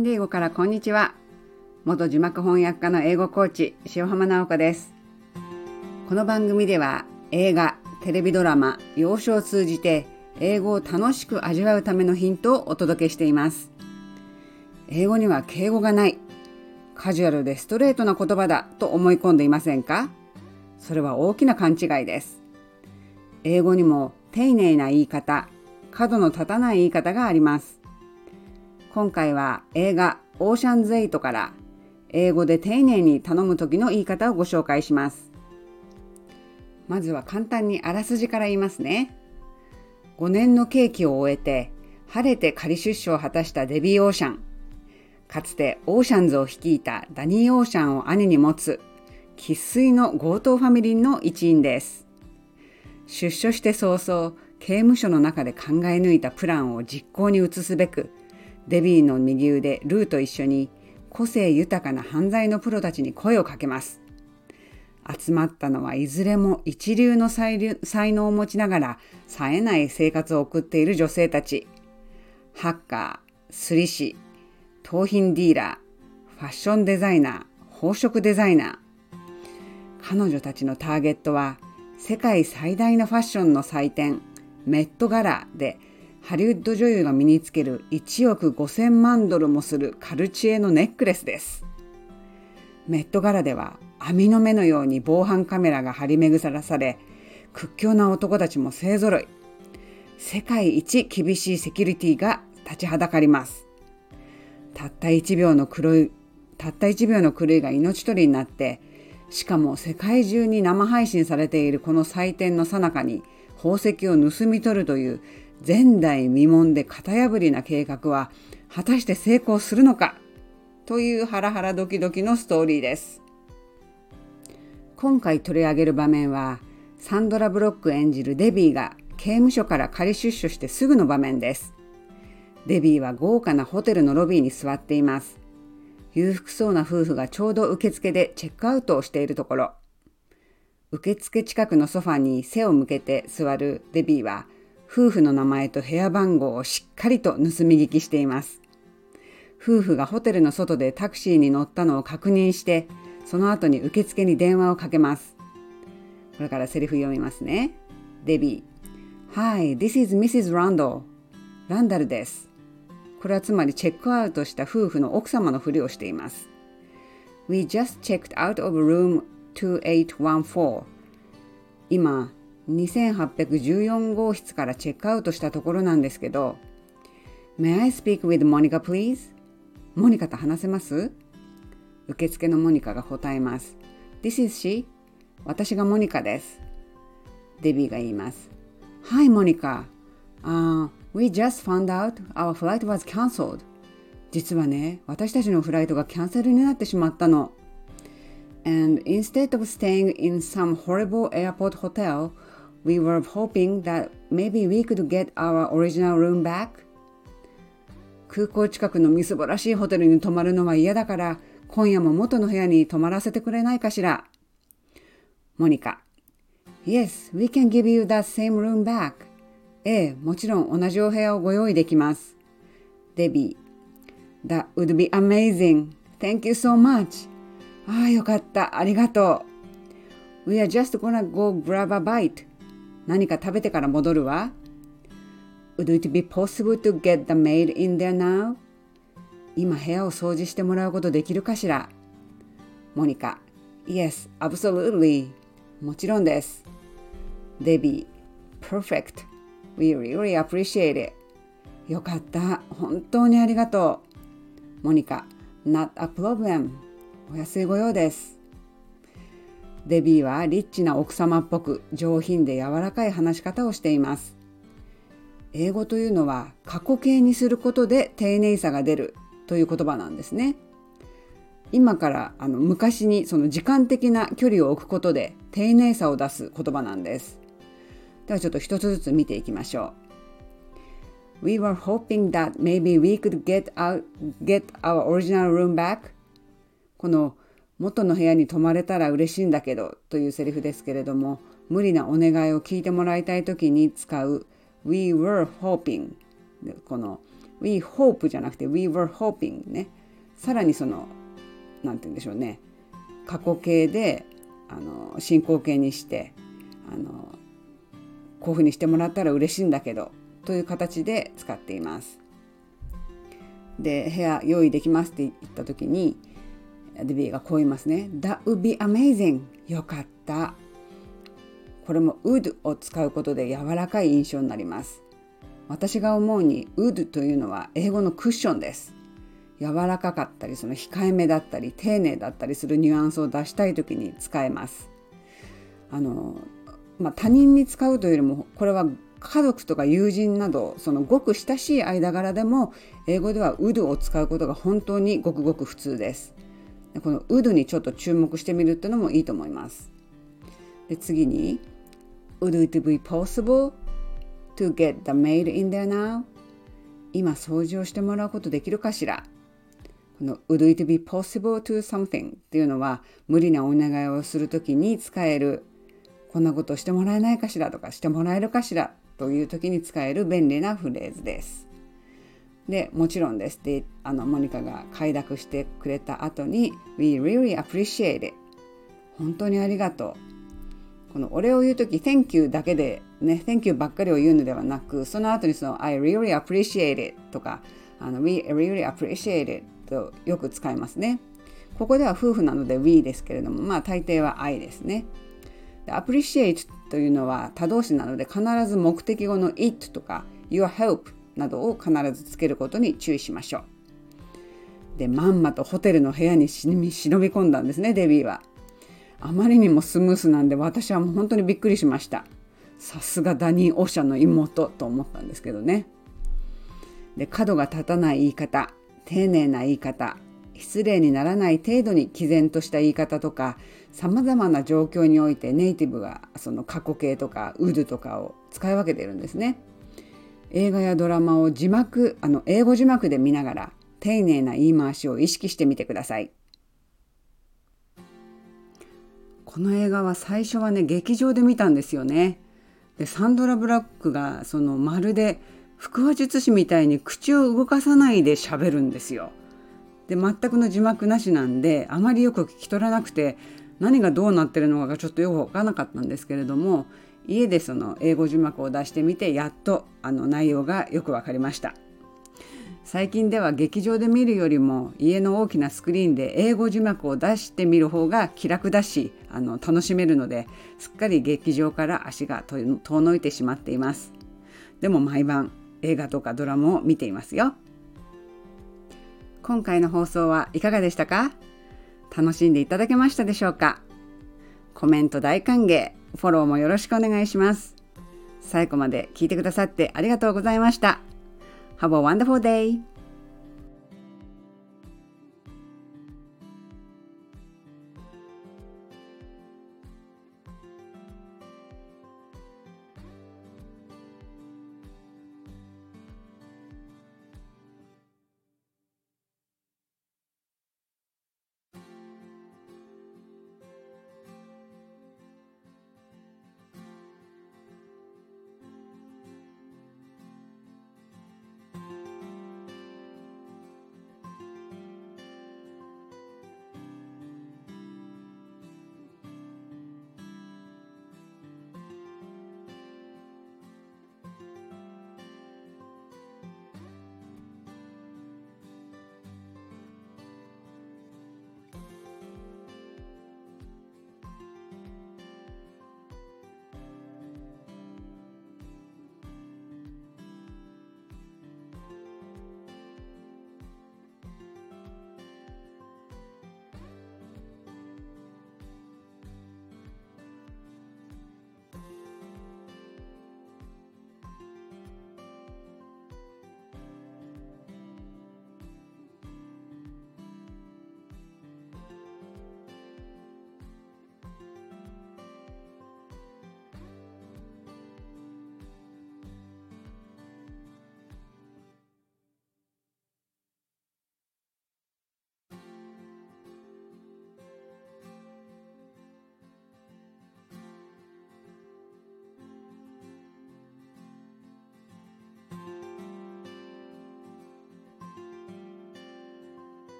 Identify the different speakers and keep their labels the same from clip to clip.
Speaker 1: ンディエゴからこんにちは元字幕翻訳家の英語コーチ塩浜直子です。この番組では映画テレビドラマ洋書を通じて英語を楽しく味わうためのヒントをお届けしています。英語には敬語がないカジュアルでストレートな言葉だと思い込んでいませんかそれは大きな勘違いです。英語にも丁寧な言い方角の立たない言い方があります。今回は映画オーシャンズ8から英語で丁寧に頼む時の言い方をご紹介します。まずは簡単にあらすじから言いますね。5年の刑期を終えて晴れて仮出所を果たしたデビー・オーシャン。かつてオーシャンズを率いたダニー・オーシャンを兄に持つ生粋の強盗ファミリーの一員です。出所して早々、刑務所の中で考え抜いたプランを実行に移すべく、デビーの右腕ルーと一緒に個性豊かな犯罪のプロたちに声をかけます。集まったのはいずれも一流の才能を持ちながら冴えない生活を送っている女性たち。ハッカー、スリ師、盗品ディーラー、ファッションデザイナー、宝飾デザイナー。彼女たちのターゲットは世界最大のファッションの祭典メットガラでハリウッド女優が身につける1億5000万ドルもするカルチエのネックレスです。メット柄では網の目のように防犯カメラが張り巡らされ、屈強な男たちも勢ぞろい。世界一厳しいセキュリティが立ちはだかります。たった1秒の黒い、たった1秒の狂いが命取りになって、しかも世界中に生配信されているこの祭典の最中に宝石を盗み取るという前代未聞で型破りな計画は果たして成功するのか？というハラハラドキドキのストーリーです。今回取り上げる場面はサンドラ・ブロック演じるデビーが刑務所から仮出所してすぐの場面です。デビーは豪華なホテルのロビーに座っています。裕福そうな夫婦がちょうど受付でチェックアウトをしているところ、受付近くのソファに背を向けて座るデビーは夫婦の名前と部屋番号をしっかりと盗み聞きしています。夫婦がホテルの外でタクシーに乗ったのを確認して、その後に受付に電話をかけます。これからセリフ読みますね。デビー。Hi, this is Mrs. Randall. ランダルです。これはつまりチェックアウトした夫婦の奥様のふりをしています。We just checked out of room 2814. 今、2814号室からチェックアウトしたところなんですけど、May I speak with Monica please? モニカと話せます受付のモニカが答えます。This is she? 私がモニカです。デビーが言います。Hi, Monica. Uh, we just found out our flight was cancelled. 実はね、私たちのフライトがキャンセルになってしまったの。And instead of staying in some horrible airport hotel, We were hoping that maybe we could get our original room back. 空港近くのみすぼらしいホテルに泊まるのは嫌だから、今夜も元の部屋に泊まらせてくれないかしら。モニカ。Yes, we can give you that same room back. ええ、もちろん同じお部屋をご用意できます。デビー。That would be amazing. Thank you so much. ああ、よかった。ありがとう。We are just gonna go grab a bite. 何か食べてから戻るわ。Would it be possible to get the maid in there now? 今部屋を掃除してもらうことできるかしらモニカ Yes, absolutely. もちろんです。デビー Perfect. We really appreciate it. よかった。本当にありがとう。モニカ Not a problem. お安いご用です。デビーはリッチな奥様っぽく上品で柔らかい話し方をしています。英語というのは過去形にすることで丁寧さが出るという言葉なんですね。今からあの昔にその時間的な距離を置くことで丁寧さを出す言葉なんです。ではちょっと一つずつ見ていきましょう。We were hoping that maybe we could get, out, get our original room back. この元の部屋に泊まれたら嬉しいんだけどというセリフですけれども無理なお願いを聞いてもらいたい時に使う We were hoping この We hope じゃなくて We were hoping ね。さらにその、なんて言うんでしょうね。過去形で、あの、進行形にして、あの、こういうふうにしてもらったら嬉しいんだけど、という形で使っています。で、部屋用意できますって言った時に、デビーがこう言いますね。That would be amazing. よかった。これも would を使うことで柔らかい印象になります。私が思うに would というのは英語のクッションです。柔らかかったりその控えめだったり丁寧だったりするニュアンスを出したい時に使えます。あのまあ、他人に使うというよりもこれは家族とか友人などそのごく親しい間柄でも英語では would を使うことが本当にごくごく普通です。この would にちょっと注目してみるっていうのもいいと思います。で次に Would it be possible to get the maid in there now? 今掃除をしてもらうことできるかしら？この Would it be possible to something っていうのは無理なお願いをするときに使えるこんなことしてもらえないかしらとかしてもらえるかしらという時に使える便利なフレーズです。でもちろんですであのモニカが快諾してくれた後に We really appreciate it 本当にありがとう。このお礼を言う時 Thank you だけでね Thank you ばっかりを言うのではなくその後にその I really appreciate it とかあの We really appreciate it とよく使いますね。ここでは夫婦なので We ですけれどもまあ大抵は I ですね。appreciate というのは他動詞なので必ず目的語の it とか your help などを必ずつけることに注意しましょう。でまんまとホテルの部屋に忍び込んだんですねデビーは。あまりにもスムースなんで私はもう本当にびっくりしました。さすがダニー・オシャの妹と思ったんですけどね。で角が立たない言い方丁寧な言い方失礼にならない程度に毅然とした言い方とかさまざまな状況においてネイティブがその過去形とかウドとかを使い分けているんですね。映画やドラマを字幕あの英語字幕で見ながら丁寧な言い回しを意識してみてください。この映画は最初はね劇場で見たんですよね。でサンドラ・ブラックがそのまるで腹話術師みたいに口を動かさないで喋るんですよ。で全くの字幕なしなんであまりよく聞き取らなくて何がどうなってるのかがちょっとよく分からなかったんですけれども家でその英語字幕を出してみてやっとあの内容がよく分かりました。最近では劇場で見るよりも家の大きなスクリーンで英語字幕を出してみる方が気楽だしあの楽しめるのですっかり劇場から足が遠のいてしまっています。でも毎晩映画とかドラマを見ていますよ。今回の放送はいかがでしたか？楽しんでいただけましたでしょうか？コメント大歓迎。フォローもよろしくお願いします。最後まで聞いてくださってありがとうございました。Have a wonderful day!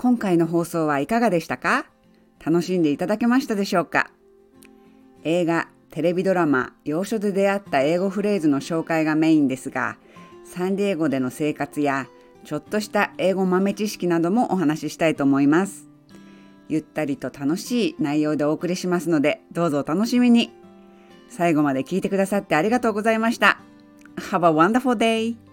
Speaker 1: 今回の放送はいかがでしたか？楽しんでいただけましたでしょうか？映画、テレビドラマ、洋書で出会った英語フレーズの紹介がメインですが、サンディエゴでの生活やちょっとした英語豆知識などもお話ししたいと思います。ゆったりと楽しい内容でお送りしますので、どうぞお楽しみに。最後まで聞いてくださってありがとうございました。Have a wonderful day!